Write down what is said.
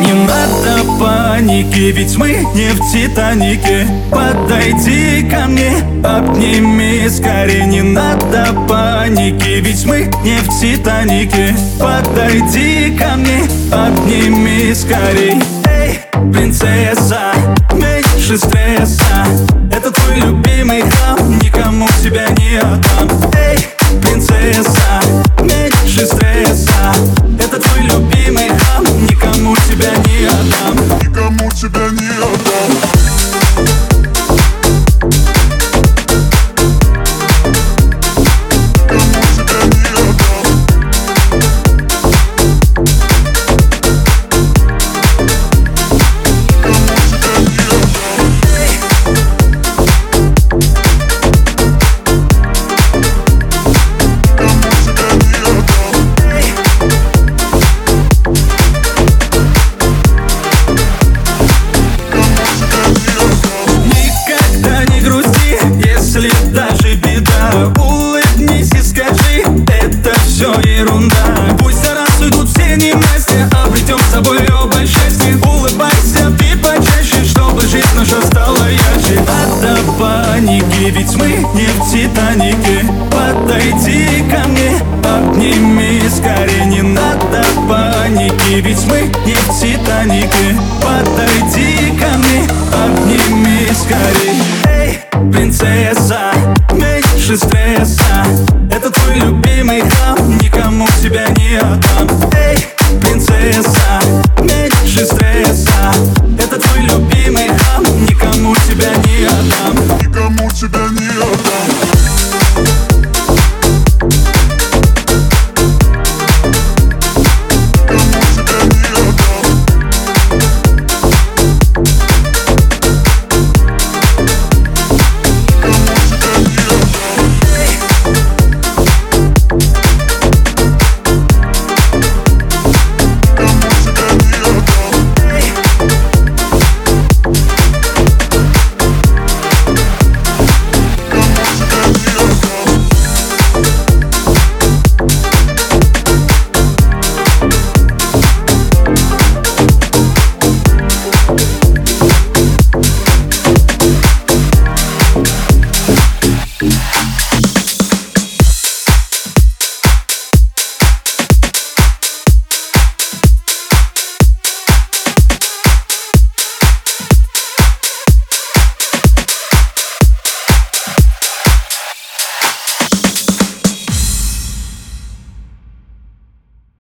Не надо паники, ведь мы не в Титанике. Подойди ко мне, обними скорее. Не надо паники, ведь мы не в Титанике. Подойди ко мне, обними скорей. Эй, принцесса, меньше стресса. Это твой любимый храм, никому тебя не отдам Никому тебя Улыбнись и скажи, это все ерунда. Пусть за раз уйдут все ненастья, обретем с собой оба счастье Улыбайся ты почаще, чтобы жизнь наша стала ярче. Надо паники, ведь мы не в Титанике Подойди ко мне, обними скорее. Не надо паники, ведь мы не в Титанике Подойди ко мне, обними скорей Эй, принцесса, больше стресса. Это твой любимый храм, никому тебя не отдам. Эй, принцесса, меньше стресса.